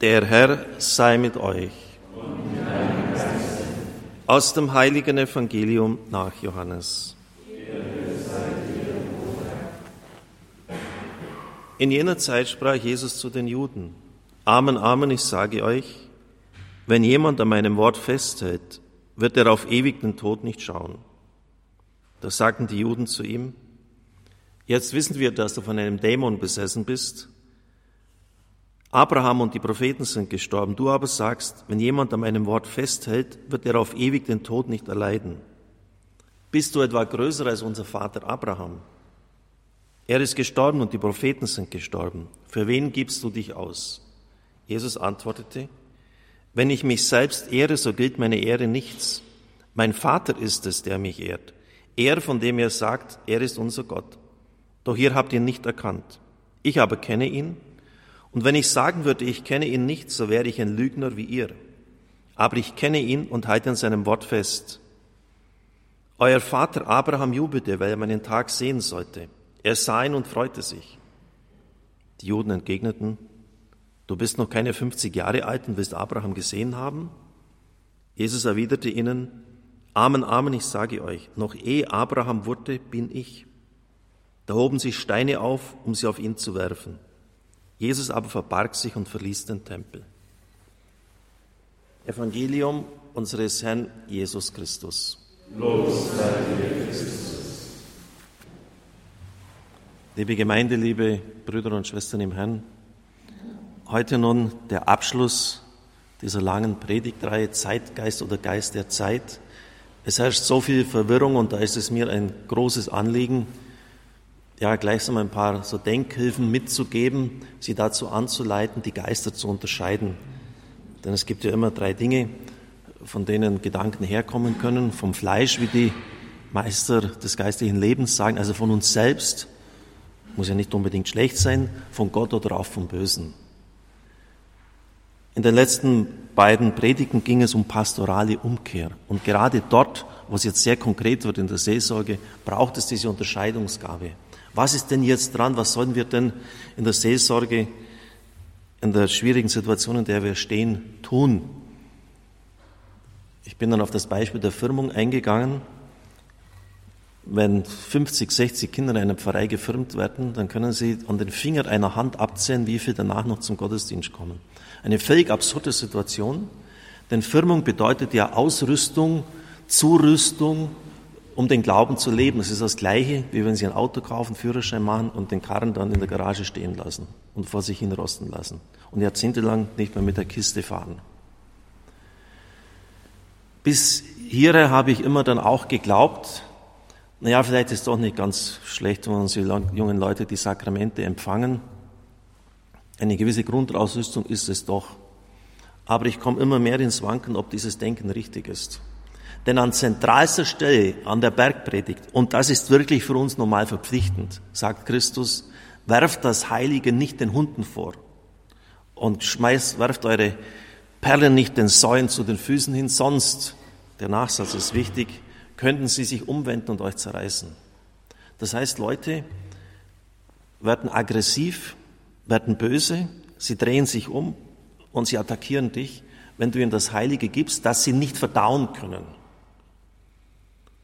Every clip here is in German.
Der Herr sei mit euch. Aus dem heiligen Evangelium nach Johannes. In jener Zeit sprach Jesus zu den Juden, Amen, Amen, ich sage euch, wenn jemand an meinem Wort festhält, wird er auf ewig den Tod nicht schauen. Da sagten die Juden zu ihm, jetzt wissen wir, dass du von einem Dämon besessen bist. Abraham und die Propheten sind gestorben. Du aber sagst, wenn jemand an meinem Wort festhält, wird er auf ewig den Tod nicht erleiden. Bist du etwa größer als unser Vater Abraham? Er ist gestorben und die Propheten sind gestorben. Für wen gibst du dich aus? Jesus antwortete, wenn ich mich selbst ehre, so gilt meine Ehre nichts. Mein Vater ist es, der mich ehrt. Er, von dem er sagt, er ist unser Gott. Doch ihr habt ihn nicht erkannt. Ich aber kenne ihn. Und wenn ich sagen würde, ich kenne ihn nicht, so wäre ich ein Lügner wie ihr. Aber ich kenne ihn und halte an seinem Wort fest. Euer Vater Abraham jubelte, weil er meinen Tag sehen sollte. Er sah ihn und freute sich. Die Juden entgegneten, du bist noch keine 50 Jahre alt und willst Abraham gesehen haben? Jesus erwiderte ihnen, Amen, Amen, ich sage euch, noch ehe Abraham wurde, bin ich. Da hoben sich Steine auf, um sie auf ihn zu werfen. Jesus aber verbarg sich und verließ den Tempel. Evangelium unseres Herrn Jesus Christus. Los dir Christus. Liebe Gemeinde, liebe Brüder und Schwestern im Herrn, heute nun der Abschluss dieser langen Predigtreihe Zeitgeist oder Geist der Zeit. Es herrscht so viel Verwirrung und da ist es mir ein großes Anliegen, ja, gleichsam ein paar so Denkhilfen mitzugeben, sie dazu anzuleiten, die Geister zu unterscheiden. Denn es gibt ja immer drei Dinge, von denen Gedanken herkommen können. Vom Fleisch, wie die Meister des geistlichen Lebens sagen, also von uns selbst, muss ja nicht unbedingt schlecht sein, von Gott oder auch vom Bösen. In den letzten beiden Predigten ging es um pastorale Umkehr. Und gerade dort, wo es jetzt sehr konkret wird in der Seelsorge, braucht es diese Unterscheidungsgabe. Was ist denn jetzt dran? Was sollen wir denn in der Seelsorge, in der schwierigen Situation, in der wir stehen, tun? Ich bin dann auf das Beispiel der Firmung eingegangen. Wenn 50, 60 Kinder in einer Pfarrei gefirmt werden, dann können sie an den Finger einer Hand abzählen, wie viel danach noch zum Gottesdienst kommen. Eine völlig absurde Situation, denn Firmung bedeutet ja Ausrüstung, Zurüstung, um den Glauben zu leben. Es ist das Gleiche, wie wenn Sie ein Auto kaufen, Führerschein machen und den Karren dann in der Garage stehen lassen und vor sich hin rosten lassen und jahrzehntelang nicht mehr mit der Kiste fahren. Bis hierher habe ich immer dann auch geglaubt, naja, vielleicht ist es doch nicht ganz schlecht, wenn unsere jungen Leute die Sakramente empfangen. Eine gewisse Grundausrüstung ist es doch. Aber ich komme immer mehr ins Wanken, ob dieses Denken richtig ist. Denn an zentralster Stelle, an der Bergpredigt, und das ist wirklich für uns normal verpflichtend, sagt Christus, werft das Heilige nicht den Hunden vor und schmeißt, werft eure Perlen nicht den Säuen zu den Füßen hin, sonst, der Nachsatz ist wichtig, könnten sie sich umwenden und euch zerreißen. Das heißt, Leute werden aggressiv, werden böse, sie drehen sich um und sie attackieren dich, wenn du ihnen das Heilige gibst, das sie nicht verdauen können.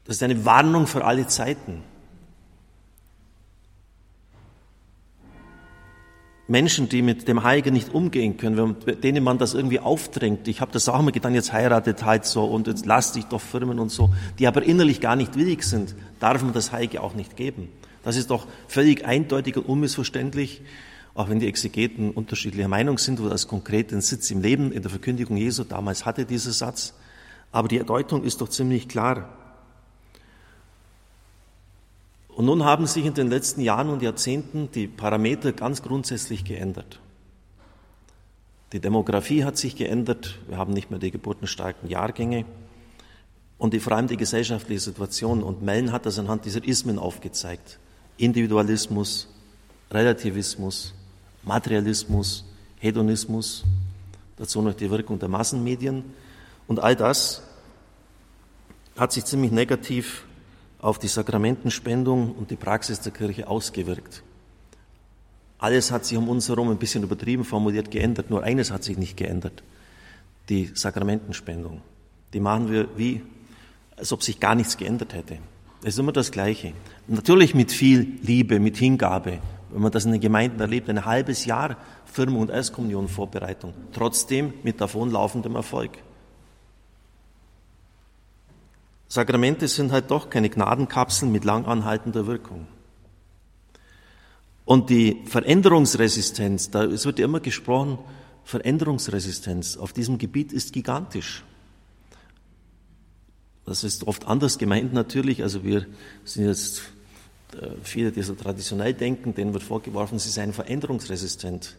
Das ist eine Warnung für alle Zeiten. Menschen, die mit dem Heiligen nicht umgehen können, denen man das irgendwie aufdrängt. Ich habe das auch immer getan, jetzt heiratet halt so und jetzt lass dich doch firmen und so, die aber innerlich gar nicht willig sind, darf man das Heilige auch nicht geben. Das ist doch völlig eindeutig und unmissverständlich auch wenn die Exegeten unterschiedlicher Meinung sind, wo das konkret den Sitz im Leben in der Verkündigung Jesu damals hatte, dieser Satz. Aber die Deutung ist doch ziemlich klar. Und nun haben sich in den letzten Jahren und Jahrzehnten die Parameter ganz grundsätzlich geändert. Die Demografie hat sich geändert, wir haben nicht mehr die geburtenstarken Jahrgänge und die, vor allem die gesellschaftliche Situation. Und Mellen hat das anhand dieser Ismen aufgezeigt. Individualismus, Relativismus, Materialismus, Hedonismus, dazu noch die Wirkung der Massenmedien. Und all das hat sich ziemlich negativ auf die Sakramentenspendung und die Praxis der Kirche ausgewirkt. Alles hat sich um uns herum ein bisschen übertrieben formuliert geändert. Nur eines hat sich nicht geändert. Die Sakramentenspendung. Die machen wir wie, als ob sich gar nichts geändert hätte. Es ist immer das Gleiche. Natürlich mit viel Liebe, mit Hingabe. Wenn man das in den Gemeinden erlebt, ein halbes Jahr Firmung und Erstkommunion Vorbereitung. Trotzdem mit davonlaufendem Erfolg. Sakramente sind halt doch keine Gnadenkapseln mit lang anhaltender Wirkung. Und die Veränderungsresistenz, da es wird ja immer gesprochen, Veränderungsresistenz auf diesem Gebiet ist gigantisch. Das ist oft anders gemeint natürlich. Also wir sind jetzt äh, viele, die so traditionell denken, denen wird vorgeworfen, sie seien veränderungsresistent.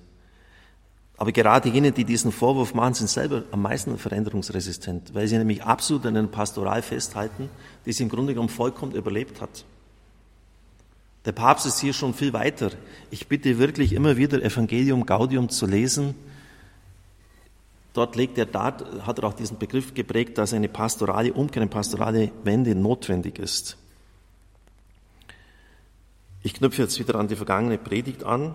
Aber gerade jene, die diesen Vorwurf machen, sind selber am meisten veränderungsresistent, weil sie nämlich absolut an einer Pastoral festhalten, die sie im Grunde genommen vollkommen überlebt hat. Der Papst ist hier schon viel weiter. Ich bitte wirklich immer wieder Evangelium Gaudium zu lesen. Dort legt er da, hat er auch diesen Begriff geprägt, dass eine pastorale Umkehr, eine pastorale Wende notwendig ist. Ich knüpfe jetzt wieder an die vergangene Predigt an.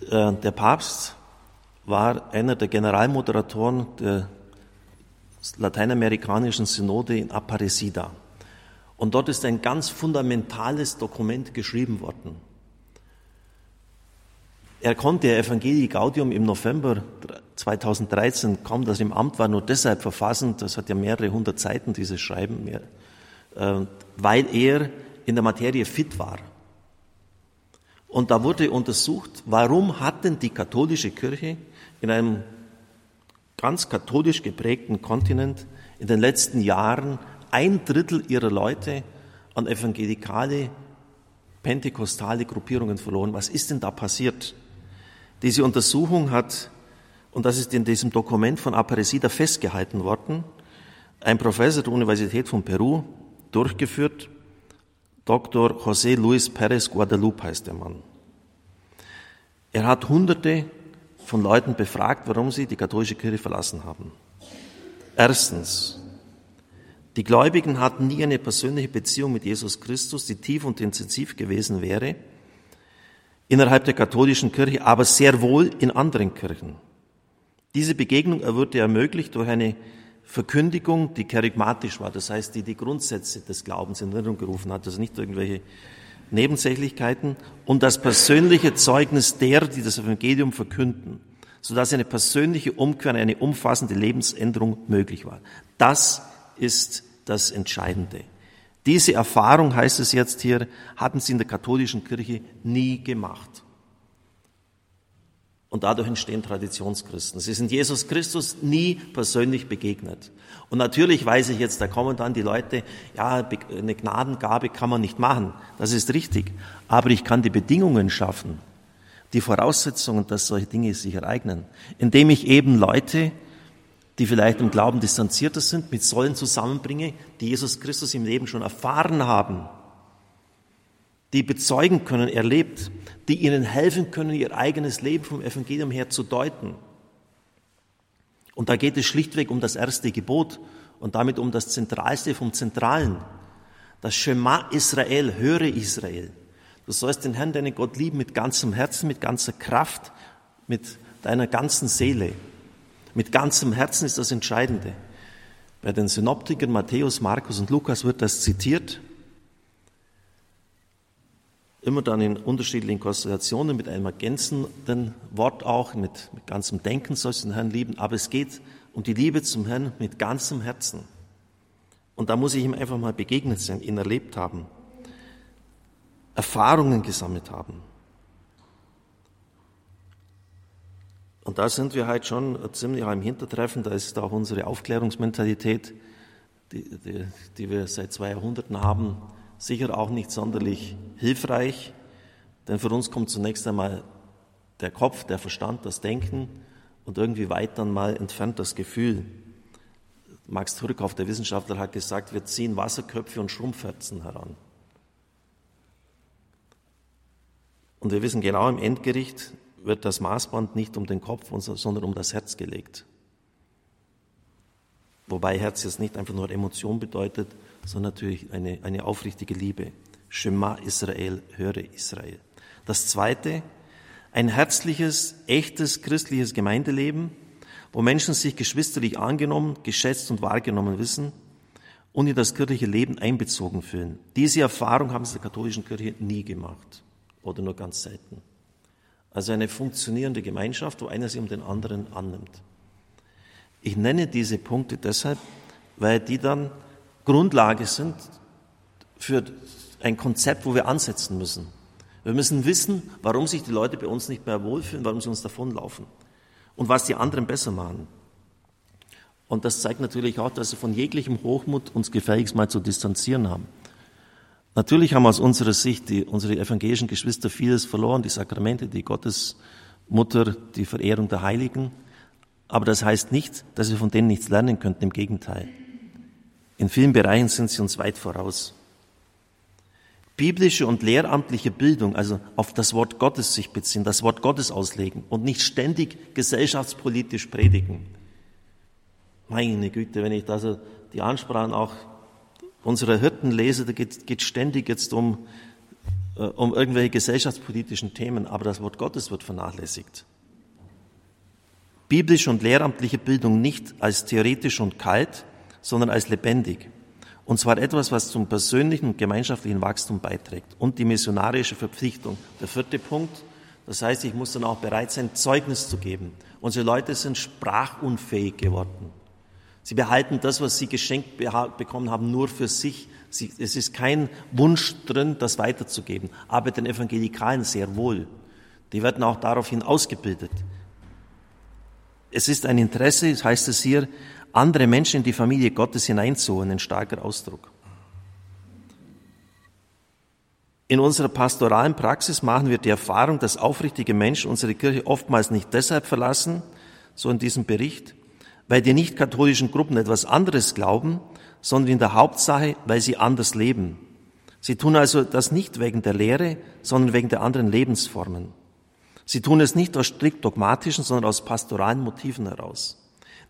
Der Papst war einer der Generalmoderatoren der lateinamerikanischen Synode in Aparecida. Und dort ist ein ganz fundamentales Dokument geschrieben worden. Er konnte Evangelii Gaudium im November 2013, kaum dass er im Amt war, nur deshalb verfassen, das hat ja mehrere hundert Seiten, dieses Schreiben, mehr, äh, weil er in der Materie fit war. Und da wurde untersucht, warum hat denn die katholische Kirche in einem ganz katholisch geprägten Kontinent in den letzten Jahren ein Drittel ihrer Leute an evangelikale, pentekostale Gruppierungen verloren. Was ist denn da passiert? Diese Untersuchung hat, und das ist in diesem Dokument von Aparecida festgehalten worden, ein Professor der Universität von Peru durchgeführt, Dr. José Luis Pérez Guadalupe heißt der Mann. Er hat Hunderte von Leuten befragt, warum sie die katholische Kirche verlassen haben. Erstens, die Gläubigen hatten nie eine persönliche Beziehung mit Jesus Christus, die tief und intensiv gewesen wäre, innerhalb der katholischen Kirche, aber sehr wohl in anderen Kirchen. Diese Begegnung wurde ermöglicht durch eine Verkündigung, die charismatisch war, das heißt, die die Grundsätze des Glaubens in Erinnerung gerufen hat, also nicht irgendwelche Nebensächlichkeiten und das persönliche Zeugnis derer, die das Evangelium verkünden, sodass eine persönliche Umkehr, eine umfassende Lebensänderung möglich war. Das ist das Entscheidende. Diese Erfahrung, heißt es jetzt hier, hatten sie in der katholischen Kirche nie gemacht. Und dadurch entstehen Traditionschristen. Sie sind Jesus Christus nie persönlich begegnet. Und natürlich weiß ich jetzt, da kommen dann die Leute, ja, eine Gnadengabe kann man nicht machen. Das ist richtig. Aber ich kann die Bedingungen schaffen, die Voraussetzungen, dass solche Dinge sich ereignen, indem ich eben Leute die vielleicht im Glauben distanzierter sind, mit Säulen zusammenbringe, die Jesus Christus im Leben schon erfahren haben, die bezeugen können, er lebt, die ihnen helfen können, ihr eigenes Leben vom Evangelium her zu deuten. Und da geht es schlichtweg um das erste Gebot und damit um das Zentralste vom Zentralen. Das Shema Israel, höre Israel. Du sollst den Herrn, deinen Gott lieben mit ganzem Herzen, mit ganzer Kraft, mit deiner ganzen Seele. Mit ganzem Herzen ist das Entscheidende. Bei den Synoptikern Matthäus, Markus und Lukas wird das zitiert. Immer dann in unterschiedlichen Konstellationen mit einem ergänzenden Wort auch, mit, mit ganzem Denken sollst du den Herrn lieben. Aber es geht um die Liebe zum Herrn mit ganzem Herzen. Und da muss ich ihm einfach mal begegnet sein, ihn erlebt haben, Erfahrungen gesammelt haben. Und da sind wir halt schon ziemlich im Hintertreffen, da ist auch unsere Aufklärungsmentalität, die, die, die wir seit zwei Jahrhunderten haben, sicher auch nicht sonderlich hilfreich, denn für uns kommt zunächst einmal der Kopf, der Verstand, das Denken und irgendwie weit dann mal entfernt das Gefühl. Max Turkow, der Wissenschaftler, hat gesagt, wir ziehen Wasserköpfe und Schrumpfherzen heran. Und wir wissen genau im Endgericht, wird das Maßband nicht um den Kopf, sondern um das Herz gelegt. Wobei Herz jetzt nicht einfach nur Emotion bedeutet, sondern natürlich eine, eine aufrichtige Liebe. Shema Israel, höre Israel. Das zweite, ein herzliches, echtes christliches Gemeindeleben, wo Menschen sich geschwisterlich angenommen, geschätzt und wahrgenommen wissen und in das kirchliche Leben einbezogen fühlen. Diese Erfahrung haben sie der katholischen Kirche nie gemacht oder nur ganz selten. Also eine funktionierende Gemeinschaft, wo einer sich um den anderen annimmt. Ich nenne diese Punkte deshalb, weil die dann Grundlage sind für ein Konzept, wo wir ansetzen müssen. Wir müssen wissen, warum sich die Leute bei uns nicht mehr wohlfühlen, warum sie uns davonlaufen und was die anderen besser machen. Und das zeigt natürlich auch, dass wir von jeglichem Hochmut uns gefälligst mal zu distanzieren haben. Natürlich haben aus unserer Sicht die, unsere evangelischen Geschwister vieles verloren, die Sakramente, die Gottesmutter, die Verehrung der Heiligen. Aber das heißt nicht, dass wir von denen nichts lernen könnten, im Gegenteil. In vielen Bereichen sind sie uns weit voraus. Biblische und lehramtliche Bildung, also auf das Wort Gottes sich beziehen, das Wort Gottes auslegen und nicht ständig gesellschaftspolitisch predigen. Meine Güte, wenn ich da so die Ansprachen auch unserer Hirten lese, da geht, geht ständig jetzt um, äh, um irgendwelche gesellschaftspolitischen Themen, aber das Wort Gottes wird vernachlässigt. Biblische und lehramtliche Bildung nicht als theoretisch und kalt, sondern als lebendig. Und zwar etwas, was zum persönlichen und gemeinschaftlichen Wachstum beiträgt. Und die missionarische Verpflichtung. Der vierte Punkt. Das heißt, ich muss dann auch bereit sein, Zeugnis zu geben. Unsere Leute sind sprachunfähig geworden. Sie behalten das, was sie geschenkt bekommen haben, nur für sich. Sie, es ist kein Wunsch drin, das weiterzugeben. Aber den Evangelikalen sehr wohl. Die werden auch daraufhin ausgebildet. Es ist ein Interesse, heißt es hier, andere Menschen in die Familie Gottes hineinzuholen, ein starker Ausdruck. In unserer pastoralen Praxis machen wir die Erfahrung, dass aufrichtige Menschen unsere Kirche oftmals nicht deshalb verlassen, so in diesem Bericht, weil die nicht-katholischen Gruppen etwas anderes glauben, sondern in der Hauptsache, weil sie anders leben. Sie tun also das nicht wegen der Lehre, sondern wegen der anderen Lebensformen. Sie tun es nicht aus strikt dogmatischen, sondern aus pastoralen Motiven heraus.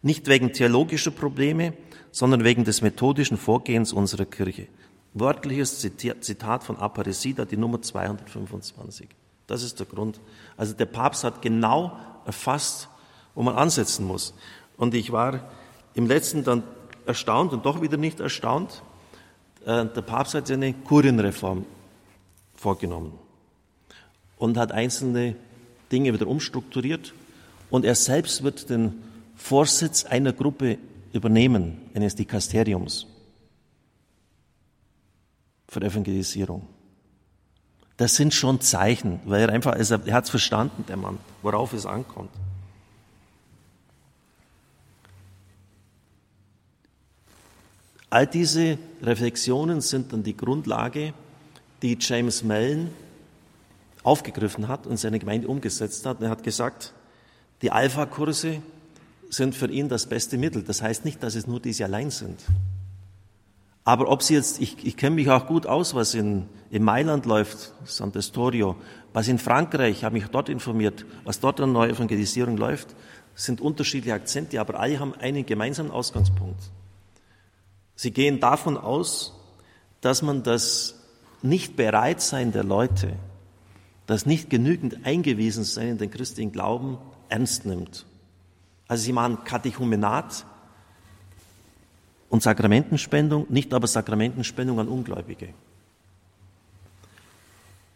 Nicht wegen theologischer Probleme, sondern wegen des methodischen Vorgehens unserer Kirche. Wörtliches Zitat von Aparecida, die Nummer 225. Das ist der Grund. Also der Papst hat genau erfasst, wo man ansetzen muss. Und ich war im letzten dann erstaunt und doch wieder nicht erstaunt. Äh, der Papst hat eine Kurienreform vorgenommen und hat einzelne Dinge wieder umstrukturiert. Und er selbst wird den Vorsitz einer Gruppe übernehmen, eines Dikasteriums für Evangelisierung. Das sind schon Zeichen, weil er einfach, also er hat es verstanden, der Mann, worauf es ankommt. All diese Reflexionen sind dann die Grundlage, die James Mellon aufgegriffen hat und seine Gemeinde umgesetzt hat. Er hat gesagt, die Alpha-Kurse sind für ihn das beste Mittel. Das heißt nicht, dass es nur diese allein sind. Aber ob sie jetzt, ich, ich kenne mich auch gut aus, was in, in Mailand läuft, Sant'Estorio, was in Frankreich, ich habe mich dort informiert, was dort an neue Evangelisierung läuft, sind unterschiedliche Akzente, aber alle haben einen gemeinsamen Ausgangspunkt. Sie gehen davon aus, dass man das Nicht-Bereitsein der Leute, das nicht genügend eingewiesen sein in den christlichen Glauben ernst nimmt. Also sie machen Katechumenat und Sakramentenspendung, nicht aber Sakramentenspendung an Ungläubige.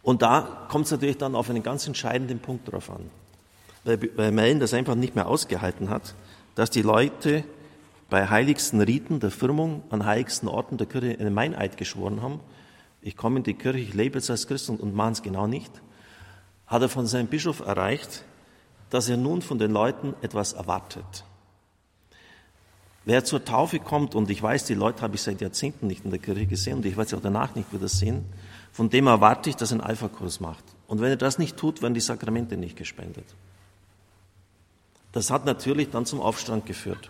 Und da kommt es natürlich dann auf einen ganz entscheidenden Punkt drauf an, weil, weil Mellen das einfach nicht mehr ausgehalten hat, dass die Leute bei heiligsten Riten der Firmung an heiligsten Orten der Kirche einen Meineid geschworen haben. Ich komme in die Kirche, ich lebe jetzt als Christ und, und mache es genau nicht. Hat er von seinem Bischof erreicht, dass er nun von den Leuten etwas erwartet. Wer zur Taufe kommt, und ich weiß, die Leute habe ich seit Jahrzehnten nicht in der Kirche gesehen und ich sie auch danach nicht wieder sehen, von dem erwarte ich, dass er einen Alpha-Kurs macht. Und wenn er das nicht tut, werden die Sakramente nicht gespendet. Das hat natürlich dann zum Aufstand geführt.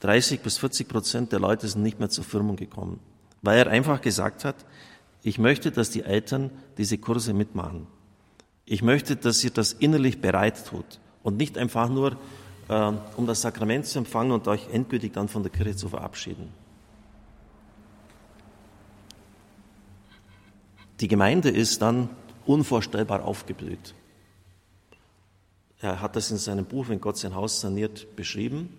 30 bis 40 Prozent der Leute sind nicht mehr zur Firmung gekommen, weil er einfach gesagt hat, ich möchte, dass die Eltern diese Kurse mitmachen. Ich möchte, dass ihr das innerlich bereit tut und nicht einfach nur, äh, um das Sakrament zu empfangen und euch endgültig dann von der Kirche zu verabschieden. Die Gemeinde ist dann unvorstellbar aufgeblüht. Er hat das in seinem Buch, wenn Gott sein Haus saniert, beschrieben.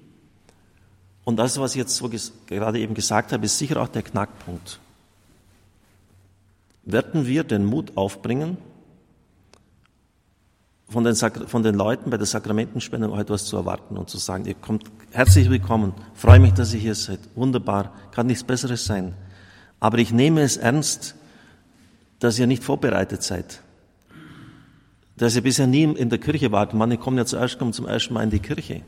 Und das, was ich jetzt so gerade eben gesagt habe, ist sicher auch der Knackpunkt. Werden wir den Mut aufbringen, von den, von den Leuten bei der Sakramentenspende auch etwas zu erwarten und zu sagen, ihr kommt herzlich willkommen, freue mich, dass ihr hier seid, wunderbar, kann nichts Besseres sein. Aber ich nehme es ernst, dass ihr nicht vorbereitet seid. Dass ihr bisher nie in der Kirche wart. Manche kommen ja zuerst, kommen zum ersten Mal in die Kirche.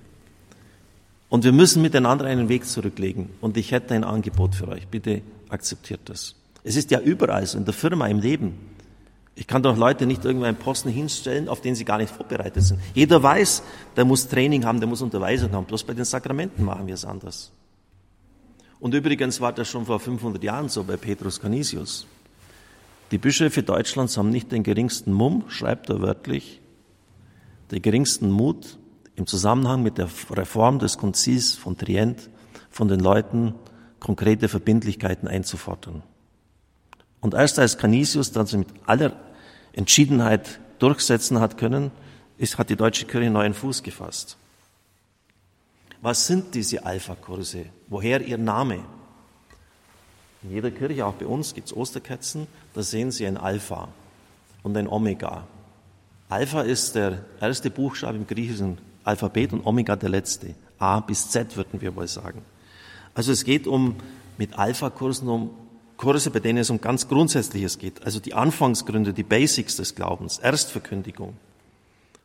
Und wir müssen miteinander einen Weg zurücklegen. Und ich hätte ein Angebot für euch. Bitte akzeptiert das. Es ist ja überall so, in der Firma, im Leben. Ich kann doch Leute nicht irgendwo einen Posten hinstellen, auf den sie gar nicht vorbereitet sind. Jeder weiß, der muss Training haben, der muss Unterweisung haben. Bloß bei den Sakramenten machen wir es anders. Und übrigens war das schon vor 500 Jahren so bei Petrus Canisius. Die Bischöfe Deutschlands haben nicht den geringsten Mumm, schreibt er wörtlich, den geringsten Mut, im Zusammenhang mit der Reform des Konzils von Trient von den Leuten konkrete Verbindlichkeiten einzufordern. Und erst als Canisius dann mit aller Entschiedenheit durchsetzen hat können, ist, hat die deutsche Kirche neuen Fuß gefasst. Was sind diese Alpha-Kurse? Woher ihr Name? In jeder Kirche, auch bei uns, gibt es Osterkerzen, da sehen Sie ein Alpha und ein Omega. Alpha ist der erste Buchstabe im griechischen Alphabet und Omega der letzte. A bis Z würden wir wohl sagen. Also es geht um mit Alpha-Kursen um Kurse, bei denen es um ganz Grundsätzliches geht. Also die Anfangsgründe, die Basics des Glaubens, Erstverkündigung.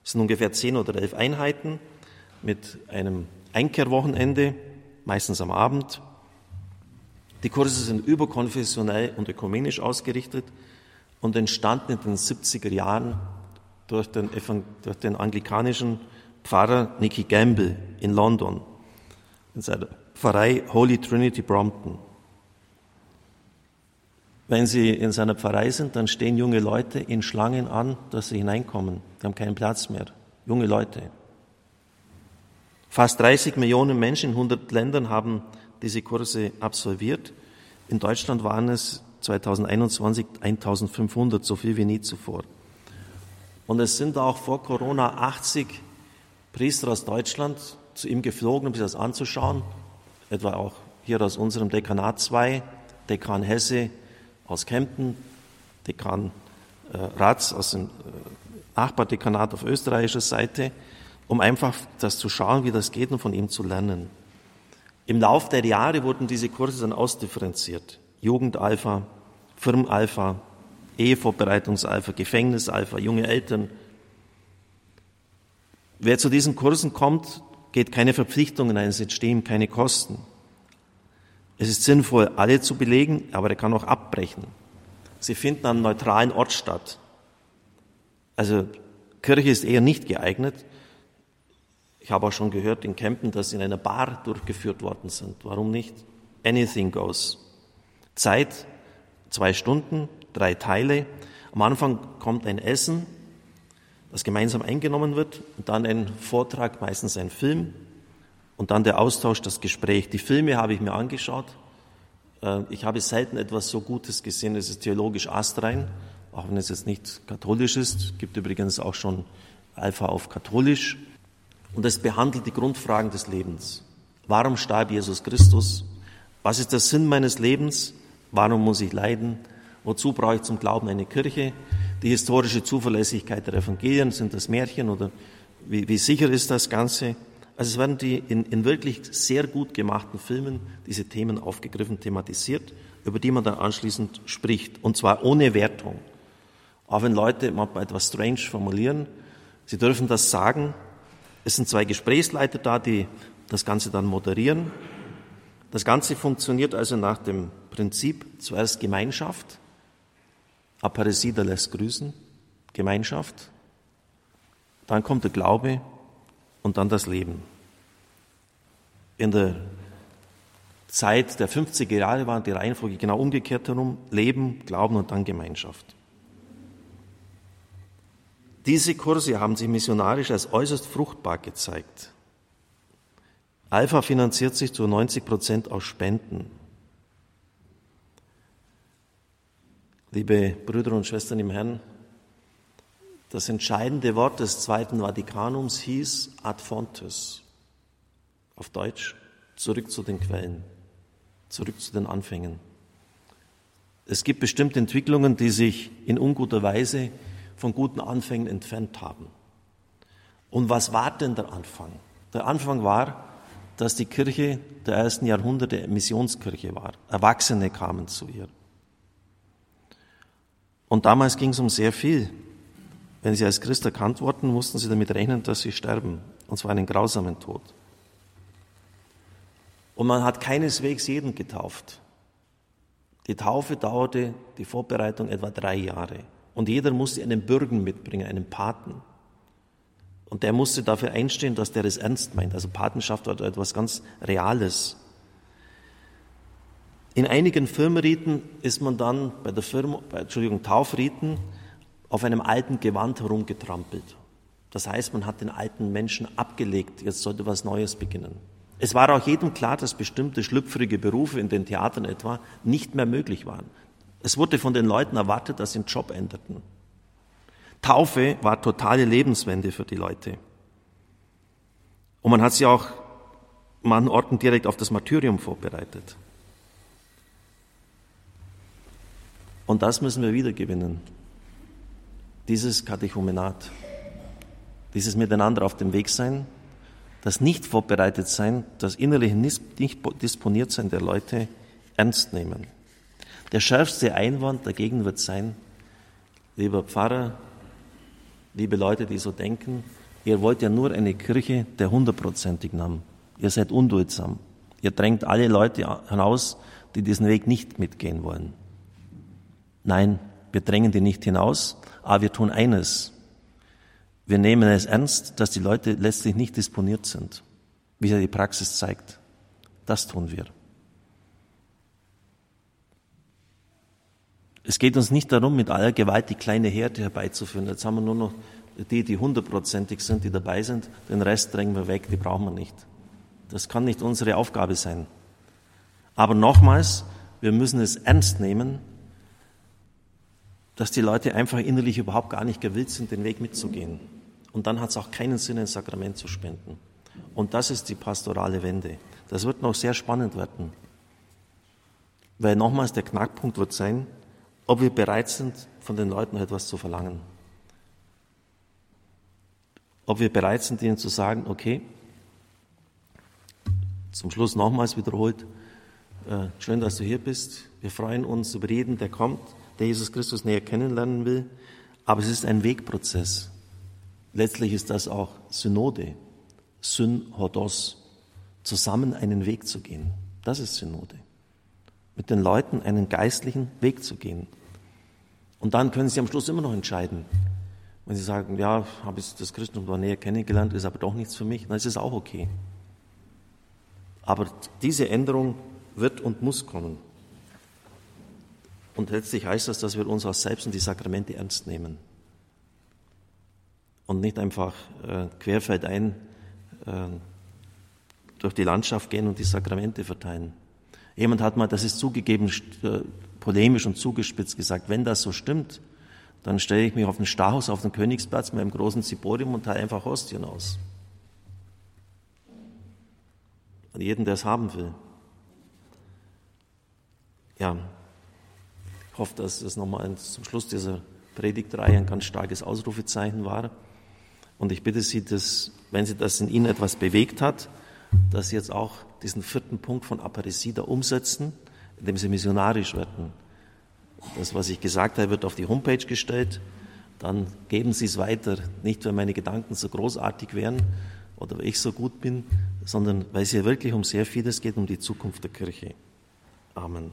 Es sind ungefähr zehn oder elf Einheiten mit einem Einkehrwochenende, meistens am Abend. Die Kurse sind überkonfessionell und ökumenisch ausgerichtet und entstanden in den 70er Jahren durch den, durch den anglikanischen Pfarrer Nicky Gamble in London, in seiner Pfarrei Holy Trinity Brompton. Wenn Sie in seiner Pfarrei sind, dann stehen junge Leute in Schlangen an, dass sie hineinkommen. Die haben keinen Platz mehr. Junge Leute. Fast 30 Millionen Menschen in 100 Ländern haben diese Kurse absolviert. In Deutschland waren es 2021 1500, so viel wie nie zuvor. Und es sind auch vor Corona 80 Priester aus Deutschland zu ihm geflogen, um sich das anzuschauen, etwa auch hier aus unserem Dekanat zwei, Dekan Hesse aus Kempten, Dekan äh, Ratz aus dem äh, Nachbardekanat auf österreichischer Seite, um einfach das zu schauen, wie das geht und von ihm zu lernen. Im Lauf der Jahre wurden diese Kurse dann ausdifferenziert. Jugendalpha, Firmenalpha, Ehevorbereitungsalpha, Gefängnisalpha, junge Eltern, Wer zu diesen Kursen kommt, geht keine Verpflichtungen ein, es entstehen keine Kosten. Es ist sinnvoll, alle zu belegen, aber er kann auch abbrechen. Sie finden an neutralen Ort statt. Also Kirche ist eher nicht geeignet. Ich habe auch schon gehört in Kempten, dass sie in einer Bar durchgeführt worden sind. Warum nicht? Anything goes. Zeit, zwei Stunden, drei Teile. Am Anfang kommt ein Essen, das gemeinsam eingenommen wird und dann ein Vortrag, meistens ein Film und dann der Austausch, das Gespräch. Die Filme habe ich mir angeschaut. Äh, ich habe selten etwas so Gutes gesehen. Es ist theologisch astrein, auch wenn es jetzt nicht katholisch ist. Es gibt übrigens auch schon Alpha auf katholisch. Und es behandelt die Grundfragen des Lebens. Warum starb Jesus Christus? Was ist der Sinn meines Lebens? Warum muss ich leiden? Wozu brauche ich zum Glauben eine Kirche? die historische Zuverlässigkeit der Evangelien, sind das Märchen oder wie, wie sicher ist das Ganze? Also es werden die in, in wirklich sehr gut gemachten Filmen diese Themen aufgegriffen, thematisiert, über die man dann anschließend spricht. Und zwar ohne Wertung. Auch wenn Leute manchmal etwas strange formulieren, sie dürfen das sagen. Es sind zwei Gesprächsleiter da, die das Ganze dann moderieren. Das Ganze funktioniert also nach dem Prinzip zuerst Gemeinschaft, Aparecida lässt grüßen, Gemeinschaft, dann kommt der Glaube und dann das Leben. In der Zeit der 50er Jahre war die Reihenfolge genau umgekehrt herum, Leben, Glauben und dann Gemeinschaft. Diese Kurse haben sich missionarisch als äußerst fruchtbar gezeigt. Alpha finanziert sich zu 90 Prozent aus Spenden. Liebe Brüder und Schwestern im Herrn, das entscheidende Wort des Zweiten Vatikanums hieß ad fontes. Auf Deutsch zurück zu den Quellen, zurück zu den Anfängen. Es gibt bestimmte Entwicklungen, die sich in unguter Weise von guten Anfängen entfernt haben. Und was war denn der Anfang? Der Anfang war, dass die Kirche der ersten Jahrhunderte Missionskirche war. Erwachsene kamen zu ihr. Und damals ging es um sehr viel. Wenn sie als Christ erkannt wurden, mussten sie damit rechnen, dass sie sterben. Und zwar einen grausamen Tod. Und man hat keineswegs jeden getauft. Die Taufe dauerte, die Vorbereitung etwa drei Jahre. Und jeder musste einen Bürgen mitbringen, einen Paten. Und der musste dafür einstehen, dass der es ernst meint. Also Patenschaft war etwas ganz Reales. In einigen Firmenriten ist man dann bei der Firma, Entschuldigung, Taufriten auf einem alten Gewand herumgetrampelt. Das heißt, man hat den alten Menschen abgelegt, jetzt sollte was Neues beginnen. Es war auch jedem klar, dass bestimmte schlüpfrige Berufe in den Theatern etwa nicht mehr möglich waren. Es wurde von den Leuten erwartet, dass sie den Job änderten. Taufe war totale Lebenswende für die Leute. Und man hat sie auch an Orten direkt auf das Martyrium vorbereitet. Und das müssen wir wiedergewinnen. Dieses Katechumenat, dieses Miteinander auf dem Weg sein, das nicht vorbereitet sein, das innerliche nicht disponiert sein der Leute ernst nehmen. Der schärfste Einwand dagegen wird sein, lieber Pfarrer, liebe Leute, die so denken, ihr wollt ja nur eine Kirche der hundertprozentig nahm. Ihr seid unduldsam. Ihr drängt alle Leute hinaus, die diesen Weg nicht mitgehen wollen. Nein, wir drängen die nicht hinaus, aber wir tun eines. Wir nehmen es ernst, dass die Leute letztlich nicht disponiert sind, wie ja die Praxis zeigt. Das tun wir. Es geht uns nicht darum, mit aller Gewalt die kleine Herde herbeizuführen. Jetzt haben wir nur noch die, die hundertprozentig sind, die dabei sind. Den Rest drängen wir weg, die brauchen wir nicht. Das kann nicht unsere Aufgabe sein. Aber nochmals, wir müssen es ernst nehmen, dass die Leute einfach innerlich überhaupt gar nicht gewillt sind, den Weg mitzugehen. Und dann hat es auch keinen Sinn, ein Sakrament zu spenden. Und das ist die pastorale Wende. Das wird noch sehr spannend werden. Weil nochmals der Knackpunkt wird sein, ob wir bereit sind, von den Leuten etwas zu verlangen. Ob wir bereit sind, ihnen zu sagen, okay, zum Schluss nochmals wiederholt, äh, schön, dass du hier bist. Wir freuen uns über jeden, der kommt der Jesus Christus näher kennenlernen will. Aber es ist ein Wegprozess. Letztlich ist das auch Synode, Synhodos, zusammen einen Weg zu gehen. Das ist Synode. Mit den Leuten einen geistlichen Weg zu gehen. Und dann können sie am Schluss immer noch entscheiden. Wenn sie sagen, ja, habe ich das Christentum zwar näher kennengelernt, ist aber doch nichts für mich, dann ist es auch okay. Aber diese Änderung wird und muss kommen. Und letztlich heißt das, dass wir uns auch selbst und die Sakramente ernst nehmen. Und nicht einfach äh, querfeldein äh, durch die Landschaft gehen und die Sakramente verteilen. Jemand hat mal, das ist zugegeben, äh, polemisch und zugespitzt gesagt, wenn das so stimmt, dann stelle ich mich auf den Stachus, auf den Königsplatz mit einem großen Ziborium und teile einfach Hostien aus. An jeden, der es haben will. Ja, ich hoffe, dass das nochmal zum Schluss dieser Predigtreihe ein ganz starkes Ausrufezeichen war. Und ich bitte Sie, dass, wenn Sie das in Ihnen etwas bewegt hat, dass Sie jetzt auch diesen vierten Punkt von Aparesie da umsetzen, indem Sie missionarisch werden. Das, was ich gesagt habe, wird auf die Homepage gestellt. Dann geben Sie es weiter, nicht weil meine Gedanken so großartig wären oder weil ich so gut bin, sondern weil es hier wirklich um sehr vieles geht, um die Zukunft der Kirche. Amen.